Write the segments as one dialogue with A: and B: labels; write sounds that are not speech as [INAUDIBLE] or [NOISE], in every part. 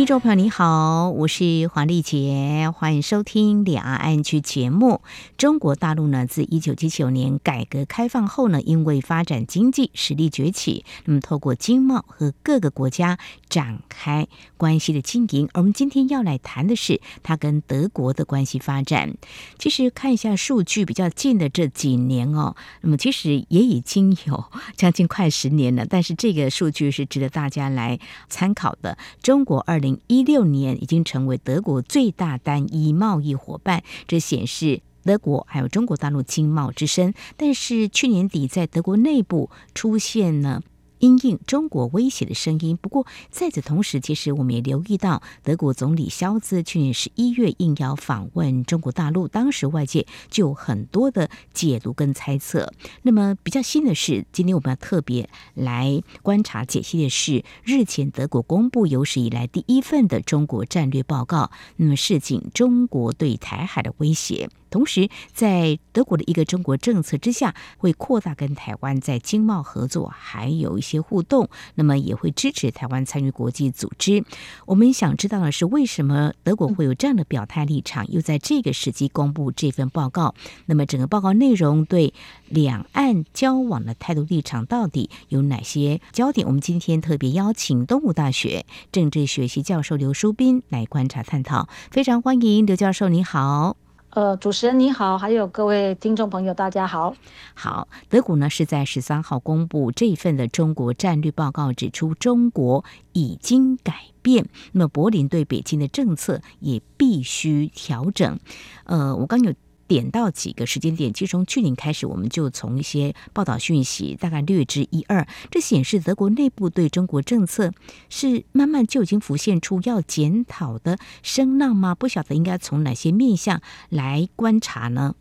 A: 听众朋友你好，我是黄丽杰，欢迎收听两岸 ING 节目。中国大陆呢，自一九七九年改革开放后呢，因为发展经济实力崛起，那么透过经贸和各个国家展开关系的经营。而我们今天要来谈的是它跟德国的关系发展。其实看一下数据，比较近的这几年哦，那么其实也已经有将近快十年了。但是这个数据是值得大家来参考的。中国二零一六年已经成为德国最大单一贸易伙伴，这显示德国还有中国大陆经贸之深。但是去年底在德国内部出现了。因应中国威胁的声音。不过在此同时，其实我们也留意到，德国总理肖兹去年十一月应邀访问中国大陆，当时外界就有很多的解读跟猜测。那么比较新的是，今天我们要特别来观察解析的是，日前德国公布有史以来第一份的中国战略报告，那么示警中国对台海的威胁。同时，在德国的一个中国政策之下，会扩大跟台湾在经贸合作，还有一些互动。那么也会支持台湾参与国际组织。我们想知道的是，为什么德国会有这样的表态立场，又在这个时机公布这份报告？那么整个报告内容对两岸交往的态度立场到底有哪些焦点？我们今天特别邀请东吴大学政治学系教授刘书斌来观察探讨。非常欢迎刘教授，你好。
B: 呃，主持人你好，还有各位听众朋友，大家好。
A: 好，德国呢是在十三号公布这一份的中国战略报告，指出中国已经改变，那么柏林对北京的政策也必须调整。呃，我刚有。点到几个时间点，其实从去年开始，我们就从一些报道讯息大概略知一二。这显示德国内部对中国政策是慢慢就已经浮现出要检讨的声浪吗？不晓得应该从哪些面向来观察呢？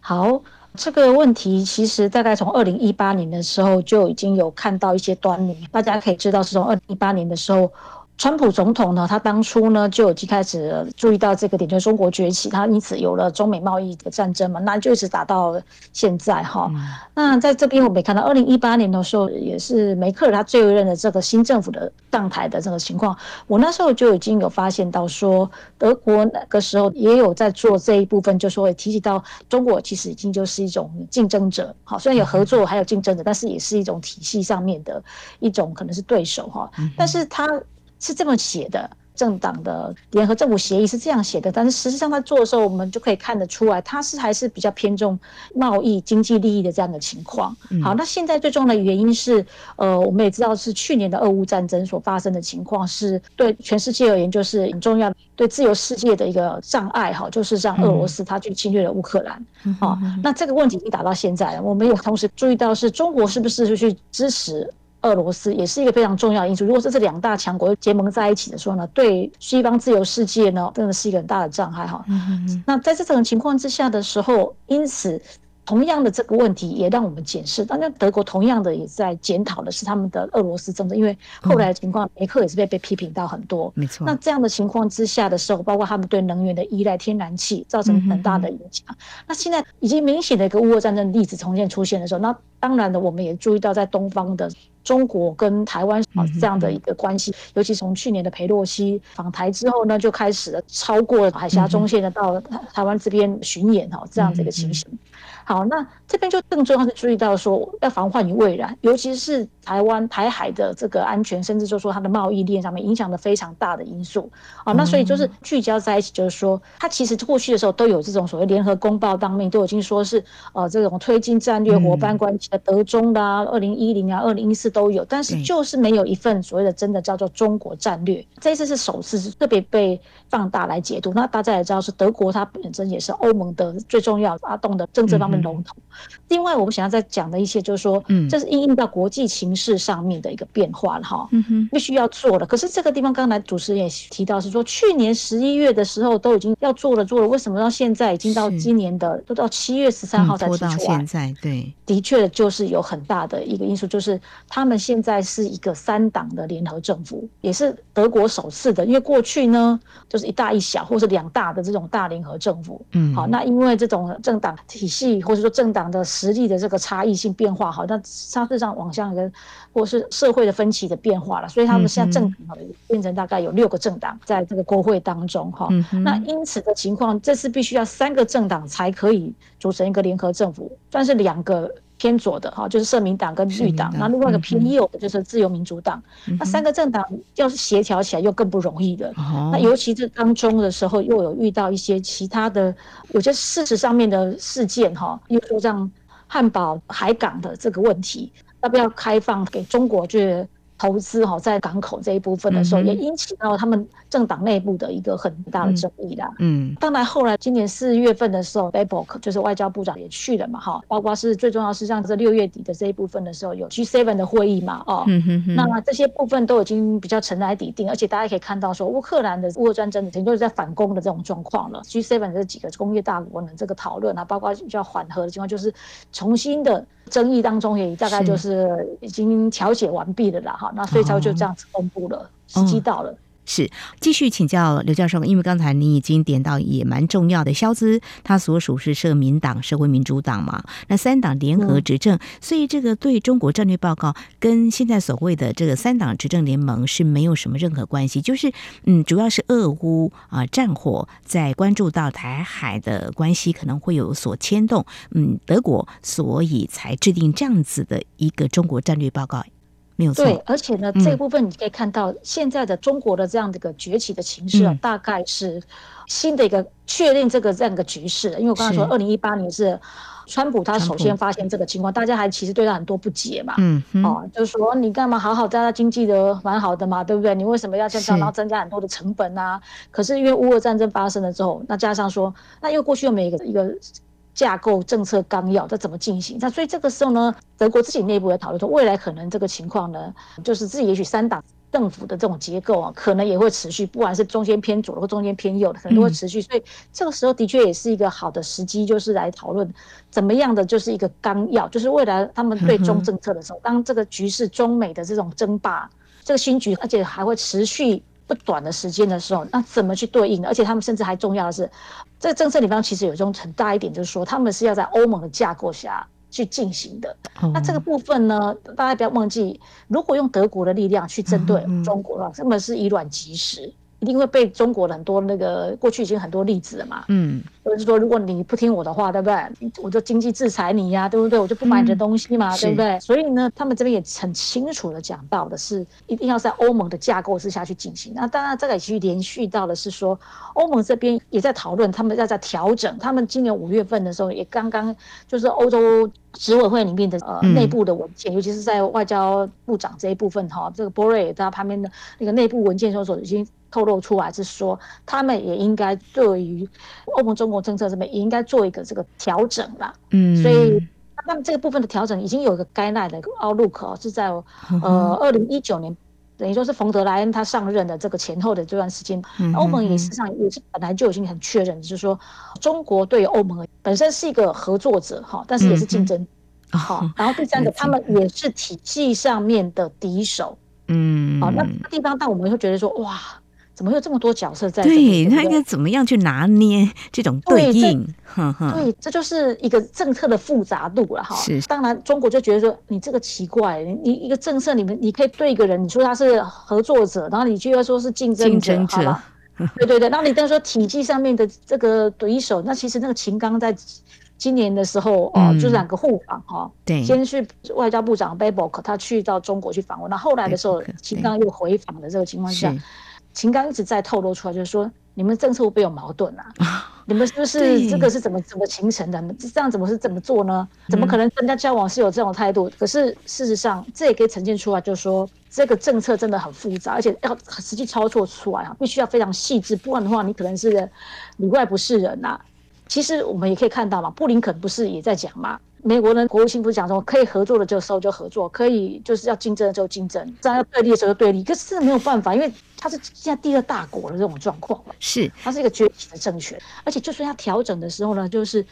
B: 好，这个问题其实大概从二零一八年的时候就已经有看到一些端倪。大家可以知道，是从二零一八年的时候。川普总统呢，他当初呢就已经开始注意到这个点，就是中国崛起，他因此有了中美贸易的战争嘛，那就一直打到现在哈。嗯、那在这边我们也看到，二零一八年的时候也是梅克尔他最后一任的这个新政府的上台的这个情况，我那时候就已经有发现到说，德国那个时候也有在做这一部分，就说会提及到中国其实已经就是一种竞争者，好，虽然有合作还有竞争者，但是也是一种体系上面的一种可能是对手哈，但是他。是这么写的，政党的联合政府协议是这样写的，但是实际上他做的时候，我们就可以看得出来，他是还是比较偏重贸易经济利益的这样的情况。好，那现在最重要的原因是，呃，我们也知道是去年的俄乌战争所发生的情况，是对全世界而言就是很重要，对自由世界的一个障碍。哈，就是让俄罗斯他去侵略了乌克兰。好，那这个问题已经打到现在了，我们也同时注意到是中国是不是就去支持。俄罗斯也是一个非常重要的因素。如果是这两大强国结盟在一起的时候呢，对西方自由世界呢，真的是一个很大的障碍哈。那在这种情况之下的时候，因此。同样的这个问题也让我们检视，当然德国同样的也在检讨的是他们的俄罗斯政策，因为后来的情况，梅克也是被被批评到很多。没错。那这样的情况之下的时候，包括他们对能源的依赖，天然气造成很大的影响。那现在已经明显的一个乌俄战争的例子重现出现的时候，那当然的我们也注意到在东方的中国跟台湾啊这样的一个关系，尤其从去年的裴洛西访台之后呢，就开始了超过海峡中线的到台湾这边巡演哈这样的一个情形。好，那这边就更重要是注意到说要防患于未然，尤其是台湾台海的这个安全，甚至就说它的贸易链上面影响的非常大的因素。啊，那所以就是聚焦在一起，就是说它其实过去的时候都有这种所谓联合公报当面都已经说是呃这种推进战略伙伴关系的德中的啊，二零一零啊，二零一四都有，但是就是没有一份所谓的真的叫做中国战略。这一次是首次是特别被放大来解读。那大家也知道是德国它本身也是欧盟的最重要发动的政治方们笼统。嗯、另外，我们想要再讲的一些，就是说，嗯，这是应应到国际形势上面的一个变化了哈，嗯哼，必须要做的。可是这个地方刚才主持人也提到是说，去年十一月的时候都已经要做了做了，为什么到现在已经到今年的都到七月十三号才提出来？
A: 现在对，
B: 的确就是有很大的一个因素，就是他们现在是一个三党的联合政府，也是德国首次的，因为过去呢就是一大一小，或是两大的这种大联合政府，嗯，好，那因为这种政党体系或者说政党的实力的这个差异性变化，好，那实际上往向一个或是社会的分歧的变化了，所以他们现在政党变成大概有六个政党在这个国会当中，哈，那因此的情况，这次必须要三个政党才可以组成一个联合政府，但是两个。偏左的哈，就是社民党跟绿党，那另外一个偏右的就是自由民主党。嗯、那三个政党要是协调起来又更不容易的。哦、那尤其这当中的时候，又有遇到一些其他的有些事实上面的事件哈，比如说像汉堡海港的这个问题，要不要开放给中国去投资哈，在港口这一部分的时候，也引起到他们政党内部的一个很大的争议啦。嗯，当然后来今年四月份的时候，Baerbock 就是外交部长也去了嘛，哈，包括是最重要是像这六月底的这一部分的时候，有 G7 的会议嘛，哦，那这些部分都已经比较尘埃底定，而且大家可以看到说，乌克兰的乌俄战争已经就是在反攻的这种状况了。G7 这几个工业大国呢这个讨论啊，包括比较缓和的情况，就是重新的争议当中也大概就是已经调解完毕了啦，哈。那所以才就这样子公布了，时机到了。哦
A: 是，继续请教刘教授，因为刚才你已经点到也蛮重要的，萧兹他所属是社民党、社会民主党嘛，那三党联合执政，嗯、所以这个对中国战略报告跟现在所谓的这个三党执政联盟是没有什么任何关系，就是嗯，主要是俄乌啊战火在关注到台海的关系可能会有所牵动，嗯，德国所以才制定这样子的一个中国战略报告。没有错，
B: 对，而且呢，嗯、这部分你可以看到，现在的中国的这样的一个崛起的情势啊，嗯、大概是新的一个确定这个这样一个局势。因为我刚才说，二零一八年是川普他首先发现这个情况，大家还其实对他很多不解嘛，嗯，嗯哦，就是说你干嘛好好在他经济的蛮好的嘛，对不对？你为什么要这样，然后增加很多的成本啊？可是因为乌俄战争发生了之后，那加上说，那因为过去又没有一个一个。架构政策纲要，这怎么进行？那所以这个时候呢，德国自己内部也讨论说，未来可能这个情况呢，就是自己也许三党政府的这种结构啊，可能也会持续，不管是中间偏左的或中间偏右的，可能都会持续。所以这个时候的确也是一个好的时机，就是来讨论怎么样的就是一个纲要，就是未来他们对中政策的时候，当这个局势中美的这种争霸，这个新局，而且还会持续。不短的时间的时候，那怎么去对应呢？而且他们甚至还重要的是，这个政策里面其实有一种很大一点，就是说他们是要在欧盟的架构下去进行的。那这个部分呢，大家不要忘记，如果用德国的力量去针对中国的话，根本是以卵击石。一定会被中国的很多那个过去已经很多例子了嘛，嗯，就是说如果你不听我的话，对不对？我就经济制裁你呀，对不对？我就不买你的东西嘛，嗯、对不对？所以呢，他们这边也很清楚的讲到的是，一定要在欧盟的架构之下去进行。那当然，这个也去连续到的是说，欧盟这边也在讨论，他们要在调整。他们今年五月份的时候，也刚刚就是欧洲执委会里面的呃内部的文件，嗯、尤其是在外交部长这一部分哈，这个波瑞在他旁边的那个内部文件中所已经。透露出来是说，他们也应该对于欧盟中国政策这边也应该做一个这个调整吧。嗯，所以他们这个部分的调整已经有一个 guideline 的 outlook 哦，是在呃二零一九年，等于说是冯德莱恩他上任的这个前后的这段时间，欧盟也实际上也是本来就已经很确认，就是说中国对欧盟本身是一个合作者哈，但是也是竞争好，然后第三个他们也是体系上面的敌手。嗯，好，那地方但我们会觉得说哇。怎么有这么多角色在这里？
A: 对，他应该怎么样去拿捏这种对应？对，呵呵
B: 对，这就是一个政策的复杂度了哈。是，当然中国就觉得说你这个奇怪，你一个政策里面你可以对一个人，你说他是合作者，然后你就要说是竞争者，争者？对对 [LAUGHS] 对，然后你等于说体系上面的这个对手，那其实那个秦刚在今年的时候哦，嗯、就是两个互访哈。对，先是外交部长 Baerbock 他去到中国去访问，那后来的时候秦刚又回访的这个情况下。秦刚一直在透露出来，就是说你们政策会不会有矛盾啊？你们是不是这个是怎么怎么形成的？这样怎么是怎么做呢？怎么可能跟人家交往是有这种态度？可是事实上，这也可以呈现出来，就是说这个政策真的很复杂，而且要实际操作出来啊，必须要非常细致，不然的话，你可能是里外不是人呐。其实我们也可以看到嘛，布林肯不是也在讲嘛？美国人国务卿不是讲说，可以合作的就收就合作，可以就是要竞争的时候竞争，这样要对立的时候就对立。可是没有办法，因为他是现在第二大国的这种状况，
A: 是
B: 他是一个崛起的政权，而且就算要调整的时候呢，就是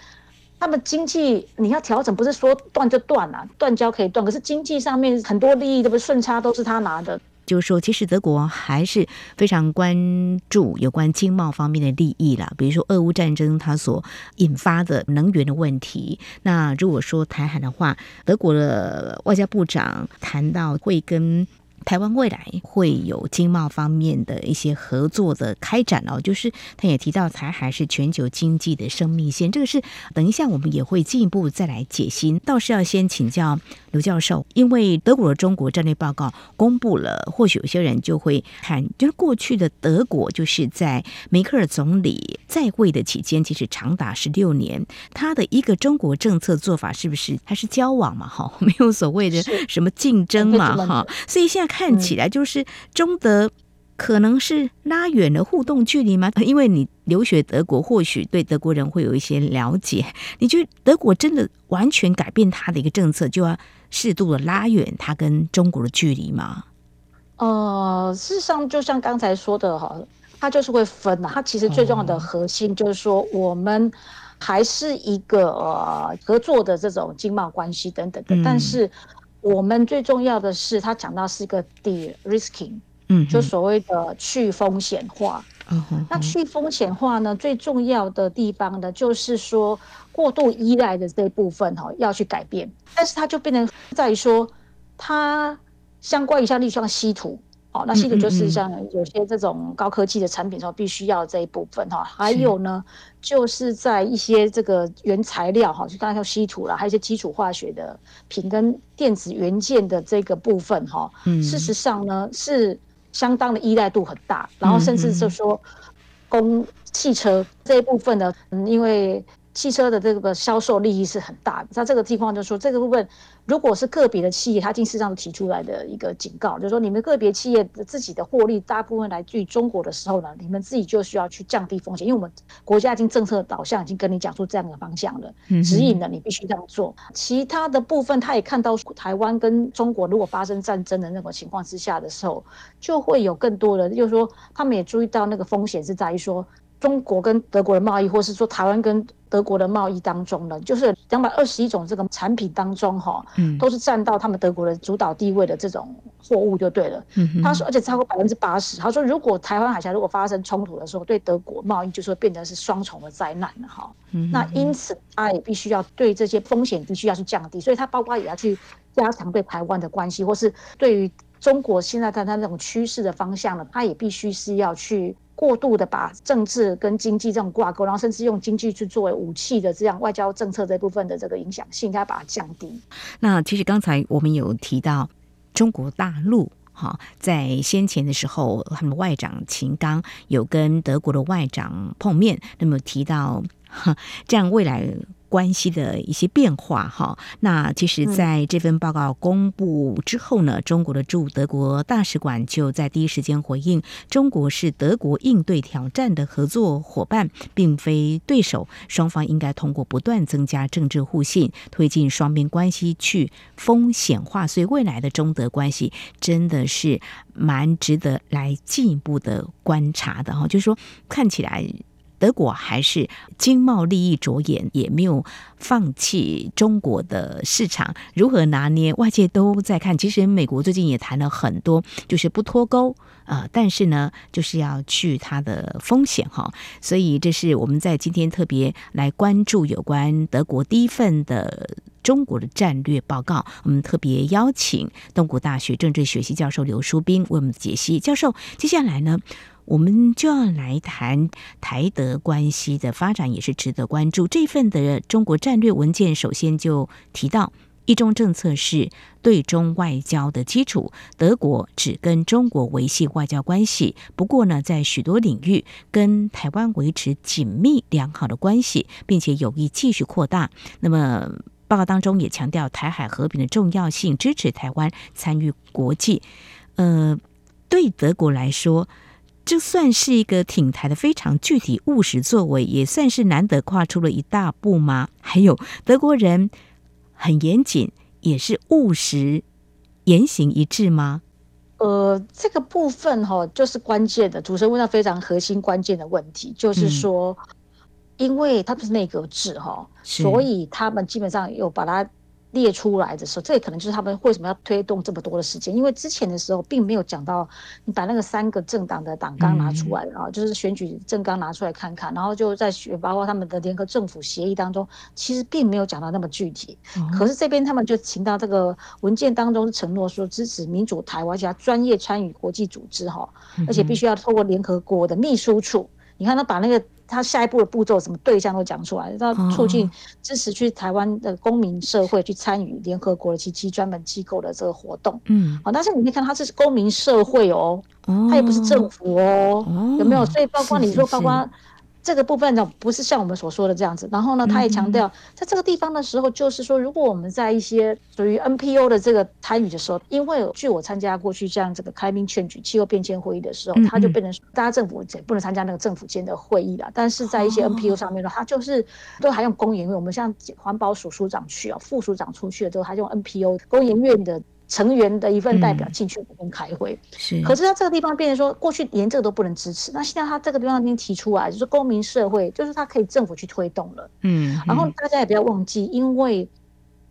B: 他们经济你要调整，不是说断就断啊，断交可以断，可是经济上面很多利益都不顺差都是他拿的。
A: 就是说，其实德国还是非常关注有关经贸方面的利益啦，比如说俄乌战争它所引发的能源的问题。那如果说台海的话，德国的外交部长谈到会跟。台湾未来会有经贸方面的一些合作的开展哦，就是他也提到台海是全球经济的生命线，这个是等一下我们也会进一步再来解析。倒是要先请教刘教授，因为德国的中国战略报告公布了，或许有些人就会看，就是过去的德国就是在梅克尔总理在位的期间，其实长达十六年，他的一个中国政策做法是不是还是交往嘛？哈，没有所谓的什么竞争嘛？哈，[LAUGHS] 所以现在。看起来就是中德可能是拉远了互动距离吗？因为你留学德国，或许对德国人会有一些了解。你觉得德国真的完全改变他的一个政策，就要适度的拉远他跟中国的距离吗？
B: 呃，事实上，就像刚才说的哈，他就是会分啊。他其实最重要的核心就是说，我们还是一个呃合作的这种经贸关系等等的，嗯、但是。我们最重要的是，他讲到是一个 de-risking，嗯，就所谓的去风险化。那去风险化呢，最重要的地方呢，就是说过度依赖的这部分哈，要去改变。但是它就变成在于说，它相关于像例如像稀土。哦，那稀土就是像有些这种高科技的产品时候必须要这一部分哈，还有呢，就是在一些这个原材料哈，就当然像稀土啦，还有一些基础化学的品跟电子元件的这个部分哈，事实上呢是相当的依赖度很大，然后甚至就说供汽车这一部分呢，嗯，因为。汽车的这个销售利益是很大的，那这个地方就是说，这个部分如果是个别的企业，它经事实上提出来的一个警告，就是说你们个别企业自己的获利大部分来自于中国的时候呢，你们自己就需要去降低风险，因为我们国家已经政策导向已经跟你讲出这样的方向了，指引了你必须这样做。其他的部分，他也看到台湾跟中国如果发生战争的那种情况之下的时候，就会有更多的，就是说他们也注意到那个风险是在于说。中国跟德国的贸易，或是说台湾跟德国的贸易当中呢，就是两百二十一种这个产品当中，哈，嗯都是占到他们德国的主导地位的这种货物就对了。嗯他说，而且超过百分之八十。他说，如果台湾海峡如果发生冲突的时候，对德国贸易就是会变成是双重的灾难了哈。那因此，他也必须要对这些风险必须要去降低，所以他包括也要去加强对台湾的关系，或是对于中国现在看他那种趋势的方向呢，他也必须是要去。过度的把政治跟经济这种挂钩，然后甚至用经济去作为武器的这样外交政策这部分的这个影响性，应该把它降低。
A: 那其实刚才我们有提到中国大陆，哈，在先前的时候，他们外长秦刚有跟德国的外长碰面，那么提到这样未来。关系的一些变化，哈，那其实在这份报告公布之后呢，中国的驻德国大使馆就在第一时间回应：中国是德国应对挑战的合作伙伴，并非对手。双方应该通过不断增加政治互信，推进双边关系去风险化。所以未来的中德关系真的是蛮值得来进一步的观察的，哈，就是说看起来。德国还是经贸利益着眼，也没有放弃中国的市场。如何拿捏？外界都在看。其实美国最近也谈了很多，就是不脱钩、呃，但是呢，就是要去它的风险哈。所以这是我们在今天特别来关注有关德国第一份的中国的战略报告。我们特别邀请东谷大学政治学系教授刘书斌为我们解析。教授，接下来呢？我们就要来谈台德关系的发展，也是值得关注。这份的中国战略文件首先就提到，一中政策是对中外交的基础。德国只跟中国维系外交关系，不过呢，在许多领域跟台湾维持紧密良好的关系，并且有意继续扩大。那么报告当中也强调台海和平的重要性，支持台湾参与国际。呃，对德国来说。这算是一个挺台的非常具体务实作为，也算是难得跨出了一大步吗？还有德国人很严谨，也是务实，言行一致吗？
B: 呃，这个部分哈、哦，就是关键的。主持人问到非常核心关键的问题，就是说，嗯、因为他不是内阁制哈、哦，所以他们基本上有把它。列出来的时候，这也可能就是他们为什么要推动这么多的时间，因为之前的时候并没有讲到，你把那个三个政党的党纲拿出来啊，嗯、就是选举政纲拿出来看看，然后就在选，包括他们的联合政府协议当中，其实并没有讲到那么具体。嗯、可是这边他们就请到这个文件当中承诺说支持民主台湾，加专业参与国际组织哈，而且必须要透过联合国的秘书处。嗯、你看他把那个。他下一步的步骤，什么对象都讲出来，要促进支持去台湾的公民社会去参与联合国的及其专门机构的这个活动。嗯，好，但是你可以看，他这是公民社会哦，他也不是政府哦，有没有？所以包括你说，包括。这个部分呢，不是像我们所说的这样子。然后呢，他也强调，在这个地方的时候，就是说，如果我们在一些属于 NPO 的这个参与的时候，因为据我参加过去像这个开明劝举、气候变迁会议的时候，他就变成大家政府也不能参加那个政府间的会议了。但是在一些 NPO 上面呢，他就是都还用工研院，我们像环保署署长去啊，副署长出去了之后，他用 NPO 工研院的。成员的一份代表进去跟开会，嗯、是。可是他这个地方变成说，过去连这个都不能支持，那现在他这个地方已经提出来，就是公民社会，就是他可以政府去推动了。嗯。然后大家也不要忘记，因为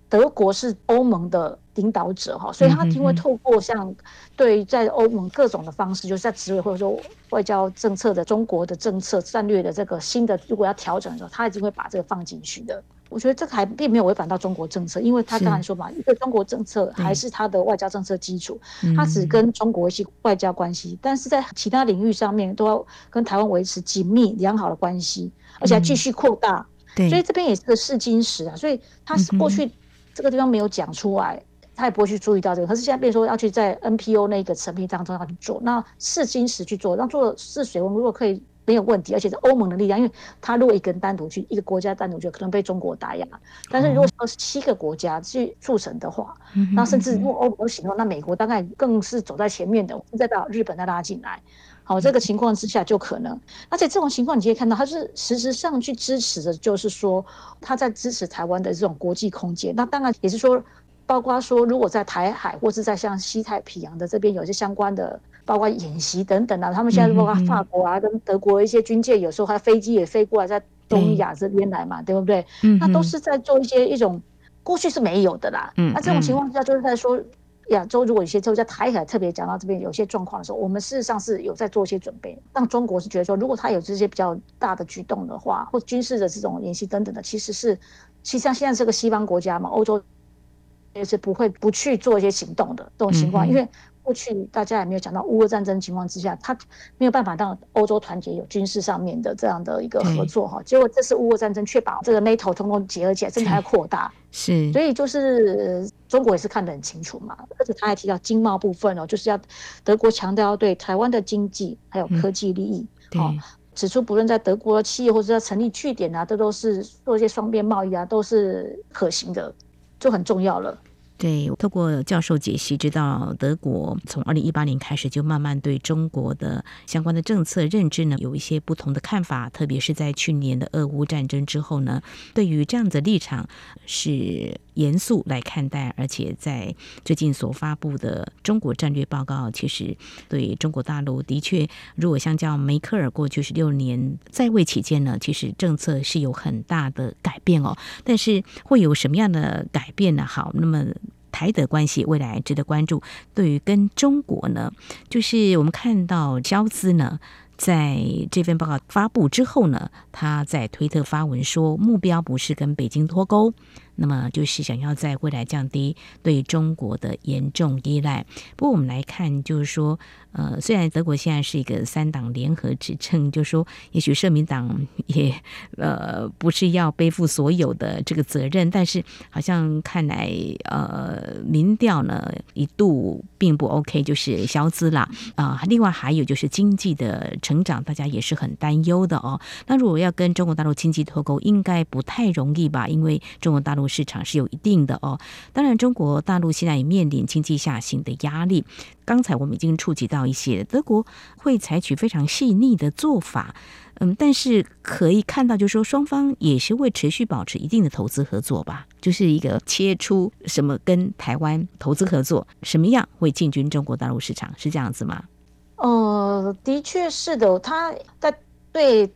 B: 德国是欧盟的领导者哈，所以他因为透过像对在欧盟各种的方式，就是在执委或者说外交政策的中国的政策战略的这个新的，如果要调整的时候，他已经会把这个放进去的。我觉得这个还并没有违反到中国政策，因为他刚才说嘛，一个中国政策还是他的外交政策基础，他只跟中国维系外交关系，但是在其他领域上面都要跟台湾维持紧密良好的关系，而且还继续扩大。所以这边也是个试金石啊，所以他是过去这个地方没有讲出来，他也不会去注意到这个。可是现在变成说要去在 NPO 那个层面当中要去做，那试金石去做，让做试水温，如果可以。没有问题，而且是欧盟的力量，因为他如果一个人单独去，一个国家单独去，可能被中国打压。但是如果说是七个国家去促成的话，那、嗯、甚至如果欧盟行动，那美国大概更是走在前面的，再把日本再拉进来。好，这个情况之下就可能。而且这种情况你可以看到，他是实质上去支持的，就是说他在支持台湾的这种国际空间。那当然也是说，包括说如果在台海或是在像西太平洋的这边有一些相关的。包括演习等等啊，他们现在包括法国啊，跟德国一些军舰，有时候还飞机也飞过来，在东亚这边来嘛，对，不对？那都是在做一些一种过去是没有的啦。那这种情况下，就是在说亚洲如果有些就在台海特别讲到这边有些状况的时候，我们事实上是有在做一些准备。让中国是觉得说，如果他有这些比较大的举动的话，或军事的这种演习等等的，其实是，其实像现在这个西方国家嘛，欧洲也是不会不去做一些行动的这种情况，因为。过去大家也没有讲到乌俄战争情况之下，他没有办法让欧洲团结有军事上面的这样的一个合作哈。结果这次乌俄战争却把这个 NATO 通通结合起来，甚至还要扩大。是，所以就是中国也是看得很清楚嘛。而且他还提到经贸部分哦，就是要德国强调要对台湾的经济还有科技利益，好指出不论在德国的企业或者要成立据点啊，这都是做一些双边贸易啊，都是可行的，就很重要了。
A: 对，透过教授解析，知道德国从二零一八年开始就慢慢对中国的相关的政策认知呢，有一些不同的看法。特别是在去年的俄乌战争之后呢，对于这样的立场是严肃来看待。而且在最近所发布的中国战略报告，其实对中国大陆的确，如果相较梅克尔过去十六年在位期间呢，其实政策是有很大的改变哦。但是会有什么样的改变呢？好，那么。台德关系未来值得关注。对于跟中国呢，就是我们看到萧兹呢，在这份报告发布之后呢，他在推特发文说，目标不是跟北京脱钩。那么就是想要在未来降低对中国的严重依赖。不过我们来看，就是说，呃，虽然德国现在是一个三党联合执政，就是说，也许社民党也呃不是要背负所有的这个责任，但是好像看来呃民调呢一度并不 OK，就是消资啦啊。另外还有就是经济的成长，大家也是很担忧的哦。那如果要跟中国大陆经济脱钩，应该不太容易吧？因为中国大陆。市场是有一定的哦。当然，中国大陆现在也面临经济下行的压力。刚才我们已经触及到一些，德国会采取非常细腻的做法。嗯，但是可以看到，就是说双方也是会持续保持一定的投资合作吧，就是一个切出什么跟台湾投资合作，什么样会进军中国大陆市场，是这样子吗？
B: 呃，的确是的，他在对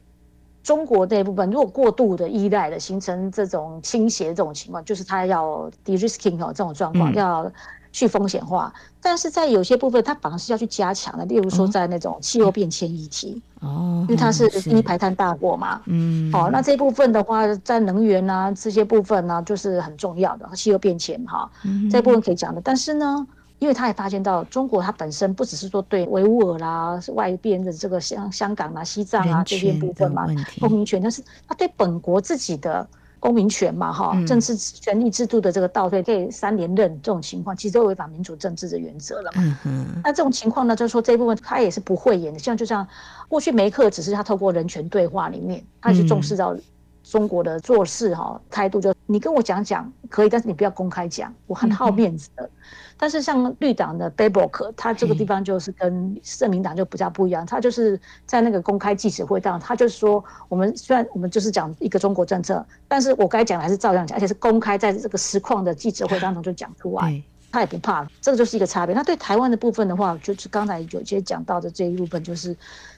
B: 中国这一部分，如果过度的依赖的形成这种倾斜这种情况，就是它要 de-risking 哦这种状况、嗯、要。去风险化，但是在有些部分，它反而是要去加强的。例如说，在那种气候变迁议题，哦，因为它是低排碳大国嘛，嗯，好，那这一部分的话，在能源啊这些部分呢、啊，就是很重要的气候变迁哈，嗯、这一部分可以讲的。但是呢，因为他也发现到，中国它本身不只是说对维吾尔啦、外边的这个香香港啊、西藏啊这些部分嘛，公民权，但是他对本国自己的。公民权嘛，哈，政治权力制度的这个倒退，这三连任这种情况，其实都违反民主政治的原则了嘛。嗯。那这种情况呢，就是说这一部分他也是不会演的，像就像过去梅克只是他透过人权对话里面，他去重视到中国的做事哈态度，就你跟我讲讲可以，但是你不要公开讲，我很好面子的。但是像绿党的 b a b o k，他这个地方就是跟社民党就比较不一样，他就是在那个公开记者会上，他就是说，我们虽然我们就是讲一个中国政策，但是我该讲的还是照样讲，而且是公开在这个实况的记者会当中就讲出来，他也不怕，这个就是一个差别。那对台湾的部分的话，就是刚才有些讲到的这一部分，就是。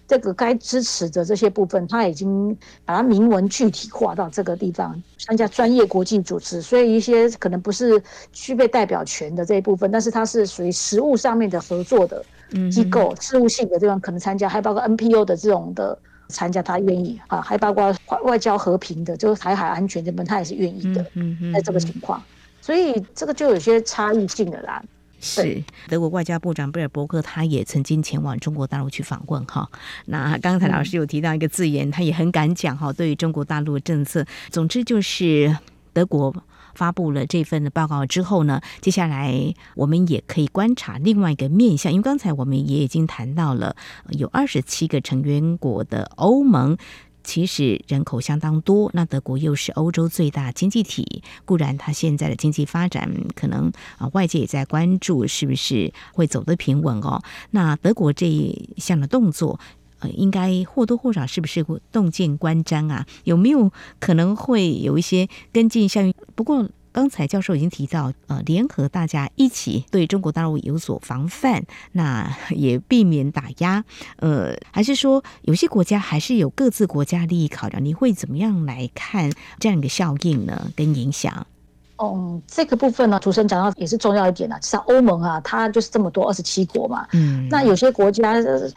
B: 这个该支持的这些部分，他已经把它明文具体化到这个地方，参加专业国际组织，所以一些可能不是具备代表权的这一部分，但是它是属于实务上面的合作的机构，嗯、事务性的这种可能参加，还包括 NPO 的这种的参加，他愿意啊，还包括外交和平的，就是台海安全这边，他也是愿意的，嗯嗯，在这个情况，所以这个就有些差异性的啦。
A: 是德国外交部长贝尔伯克，他也曾经前往中国大陆去访问哈。那刚才老师有提到一个字眼，他也很敢讲哈，对于中国大陆的政策。总之就是德国发布了这份的报告之后呢，接下来我们也可以观察另外一个面向，因为刚才我们也已经谈到了有二十七个成员国的欧盟。其实人口相当多，那德国又是欧洲最大经济体，固然它现在的经济发展可能啊，外界也在关注是不是会走得平稳哦。那德国这一项的动作，呃，应该或多或少是不是会动见观瞻啊？有没有可能会有一些跟进效应？不过。刚才教授已经提到，呃，联合大家一起对中国大陆有所防范，[LAUGHS] 那也避免打压，呃，还是说有些国家还是有各自国家利益考量？你会怎么样来看这样一个效应呢？跟影响？
B: 嗯，这个部分呢，主持人讲到也是重要一点的。像欧盟啊，它就是这么多二十七国嘛，嗯，那有些国家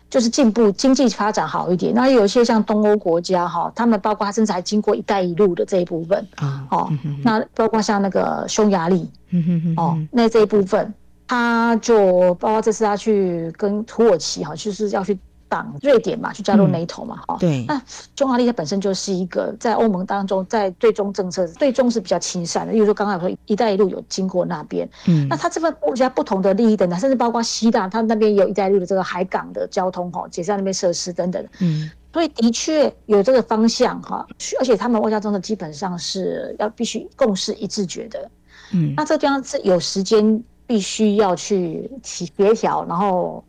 B: 就是进步经济发展好一点，那有一些像东欧国家哈，他们包括甚至还经过“一带一路”的这一部分啊，哦，那包括像那个匈牙利，嗯哼哼，哦，那这一部分，他就包括这次他去跟土耳其哈，就是要去。党瑞典嘛，去加入 NATO 嘛，哈、嗯，对。那匈牙利它本身就是一个在欧盟当中，在对中政策对中是比较亲善的。例如说，刚刚说“一带一路”有经过那边，嗯，那它这份国家不同的利益等等，甚至包括希腊，它那边也有“一带一路”的这个海港的交通哈，解散那边设施等等，嗯，所以的确有这个方向哈，而且他们外交政策基本上是要必须共识一致决的，嗯，那这地方是有时间必须要去协调，然后。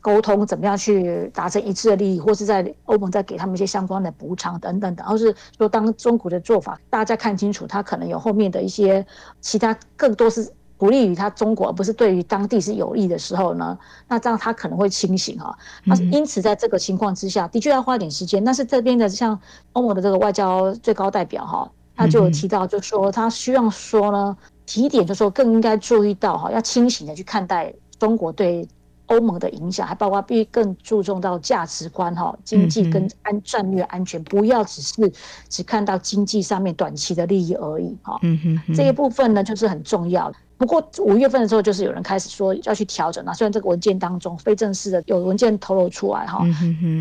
B: 沟通怎么样去达成一致的利益，或是在欧盟再给他们一些相关的补偿等等的，或是说当中国的做法大家看清楚，他可能有后面的一些其他更多是不利于他中国，而不是对于当地是有利的时候呢，那这样他可能会清醒哈。那因此在这个情况之下，的确要花点时间。但是这边的像欧盟的这个外交最高代表哈，他就有提到，就说他希望说呢，提点就是说更应该注意到哈，要清醒的去看待中国对。欧盟的影响，还包括必须更注重到价值观哈，经济跟安战略安全，不要只是只看到经济上面短期的利益而已哈。嗯哼，这一部分呢就是很重要。不过五月份的时候，就是有人开始说要去调整了。虽然这个文件当中非正式的有文件透露出来哈，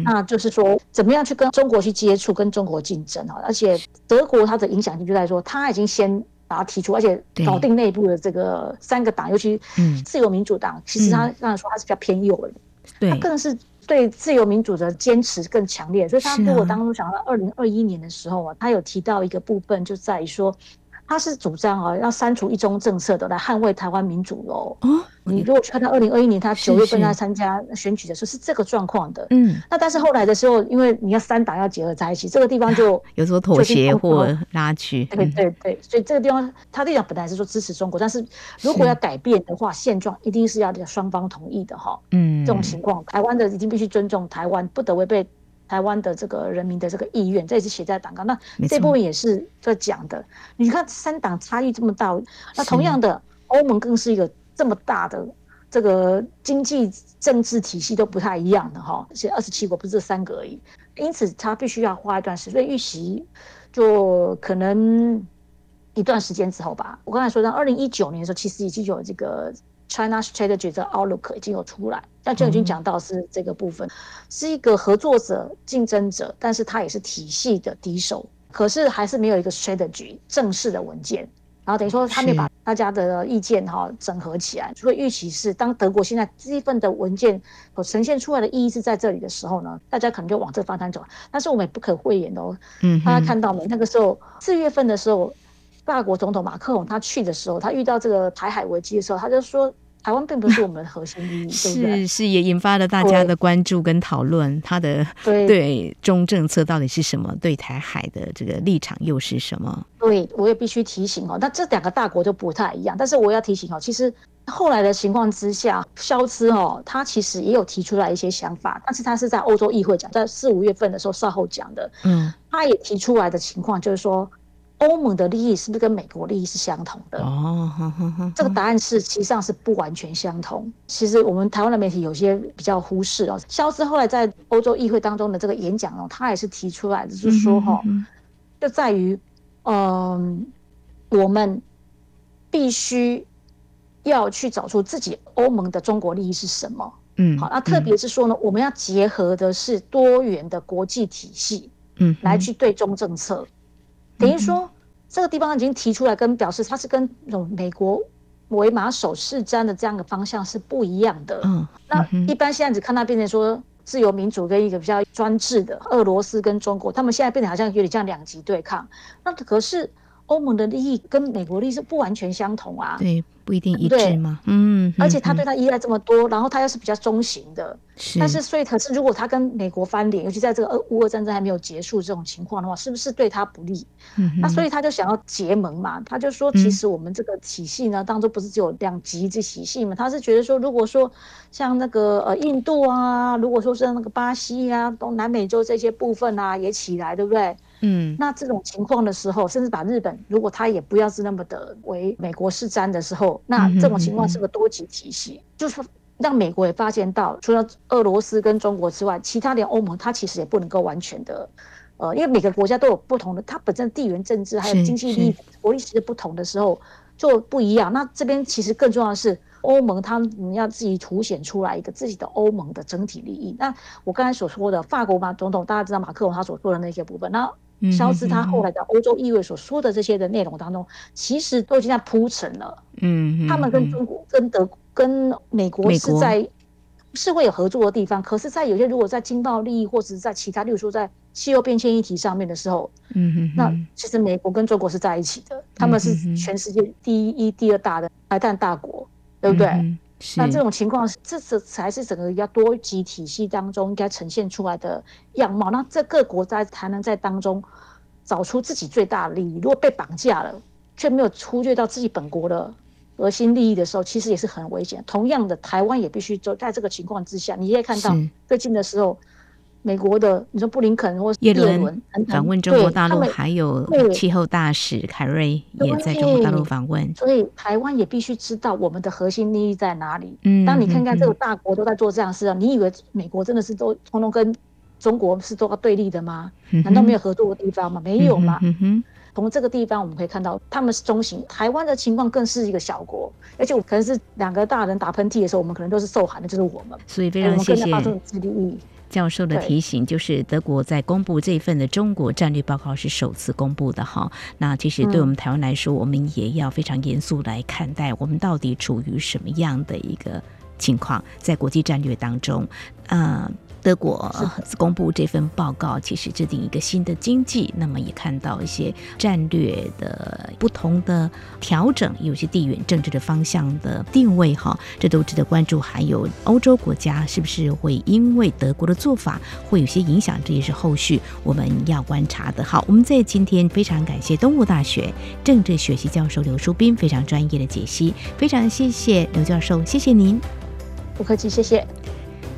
B: 那就是说怎么样去跟中国去接触，跟中国竞争哈。而且德国它的影响力就在说，他已经先。把它提出，而且搞定内部的这个三个党，尤其自由民主党，其实他刚才说他是比较偏右的，对，他更是对自由民主的坚持更强烈。所以他如果当初想到二零二一年的时候啊，他有提到一个部分，就在于说。他是主张啊，要删除一中政策的，来捍卫台湾民主喽。哦，你如果看到二零二一年他九月份他参加选举的时候，是这个状况的。嗯，那但是后来的时候，因为你要三党要结合在一起，这个地方就
A: 有所妥协或拉锯。
B: 对对对，所以这个地方他立场本来是说支持中国，但是如果要改变的话，现状一定是要双方同意的哈。嗯，这种情况，台湾的已经必须尊重台湾，不得违背。台湾的这个人民的这个意愿，这也是写在党纲。那这部分也是在讲的。你看三党差异这么大，那同样的，欧盟更是一个这么大的这个经济政治体系都不太一样的哈。而且二十七国不是这三个而已，因此他必须要花一段时间。所以预习就可能一段时间之后吧。我刚才说到二零一九年的时候，其实已经有这个。China Strategy 的 Outlook 已经有出来，但就已经讲到是这个部分，是一个合作者、竞争者，但是它也是体系的敌手。可是还是没有一个 strategy 正式的文件，然后等于说他没把大家的意见哈整合起来。所以预期是，当德国现在这一份的文件所呈现出来的意义是在这里的时候呢，大家可能就往这方向走。但是我们也不可讳言哦，嗯，大家看到没？那个时候四月份的时候。法国总统马克龙他去的时候，他遇到这个台海危机的时候，他就说台湾并不是我们的核心利益，[LAUGHS] 是
A: 是也引发了大家的关注跟讨论。他的 [LAUGHS] 对中政策到底是什么？对台海的这个立场又是什么？
B: 对，我也必须提醒哦。那这两个大国就不太一样，但是我要提醒哦，其实后来的情况之下，肖兹哦，他其实也有提出来一些想法，但是他是在欧洲议会讲，在四五月份的时候稍后讲的。嗯，他也提出来的情况就是说。欧盟的利益是不是跟美国利益是相同的？哦，这个答案是其实上是不完全相同。其实我们台湾的媒体有些比较忽视哦。肖斯后来在欧洲议会当中的这个演讲哦，他也是提出来的，就是说哈，就在于嗯，我们必须要去找出自己欧盟的中国利益是什么。嗯，好，那特别是说呢，我们要结合的是多元的国际体系，嗯，来去对中政策。等于说，这个地方已经提出来，跟表示它是跟那种美国为马首是瞻的这样的方向是不一样的。嗯，那一般现在只看到变成说自由民主跟一个比较专制的俄罗斯跟中国，他们现在变得好像有点像两极对抗。那可是欧盟的利益跟美国利益是不完全相同啊。
A: 对。不一定一致嘛？嗯，
B: 而且他对他依赖这么多，然后他又是比较中型的，是。但是所以可是如果他跟美国翻脸，尤其在这个俄乌俄战争还没有结束这种情况的话，是不是对他不利？嗯，那所以他就想要结盟嘛，他就说其实我们这个体系呢，当中不是只有两极这体系嘛，他是觉得说如果说像那个呃印度啊，如果说是那个巴西啊，东南美洲这些部分啊也起来，对不对？嗯，那这种情况的时候，甚至把日本，如果他也不要是那么的为美国是瞻的时候，那这种情况是个多极体系，就是让美国也发现到，除了俄罗斯跟中国之外，其他连欧盟它其实也不能够完全的，呃，因为每个国家都有不同的，它本身地缘政治还有经济利益、国力其实不同的时候就不一样。那这边其实更重要的是，欧盟它你要自己凸显出来一个自己的欧盟的整体利益。那我刚才所说的法国嘛总统，大家知道马克龙他所做的那些部分，那。萧兹他后来在欧洲议会所说的这些的内容当中，其实都已经在铺陈了。嗯，他们跟中国、跟德、跟美国是在是会有合作的地方，可是，在有些如果在经贸利益或者是在其他，例如说在气候变迁议题上面的时候，嗯哼，那其实美国跟中国是在一起的，他们是全世界第一、第二大的排碳大国，对不对？那这种情况是，这是才是整个要多级体系当中应该呈现出来的样貌。那这各国在才能在当中找出自己最大的利益。如果被绑架了，却没有忽略到自己本国的核心利益的时候，其实也是很危险。同样的，台湾也必须走在这个情况之下。你也看到最近的时候。美国的，你说布林肯或叶伦
A: 访问中国大陆，还有气候大使凯瑞也在中国大陆访问，
B: 所以台湾也必须知道我们的核心利益在哪里。嗯，当你看看这个大国都在做这样的事啊，你以为美国真的是都通通跟中国是都要对立的吗？难道没有合作的地方吗？没有吗？从这个地方我们可以看到，他们是中型，台湾的情况更是一个小国，而且我可能是两个大人打喷嚏的时候，我们可能都是受寒的，就是我们。
A: 所以非常谢谢。教授的提醒就是，德国在公布这份的中国战略报告是首次公布的哈。那其实对我们台湾来说，我们也要非常严肃来看待，我们到底处于什么样的一个情况，在国际战略当中，呃，德国公布这份报告，其实制定一个新的经济，那么也看到一些战略的不同的调整，有些地缘政治的方向的定位，哈，这都值得关注。还有欧洲国家是不是会因为德国的做法会有些影响？这也是后续我们要观察的。好，我们在今天非常感谢东吴大学政治学系教授刘淑斌非常专业的解析，非常谢谢刘教授，谢谢您。
B: 不客气，谢谢。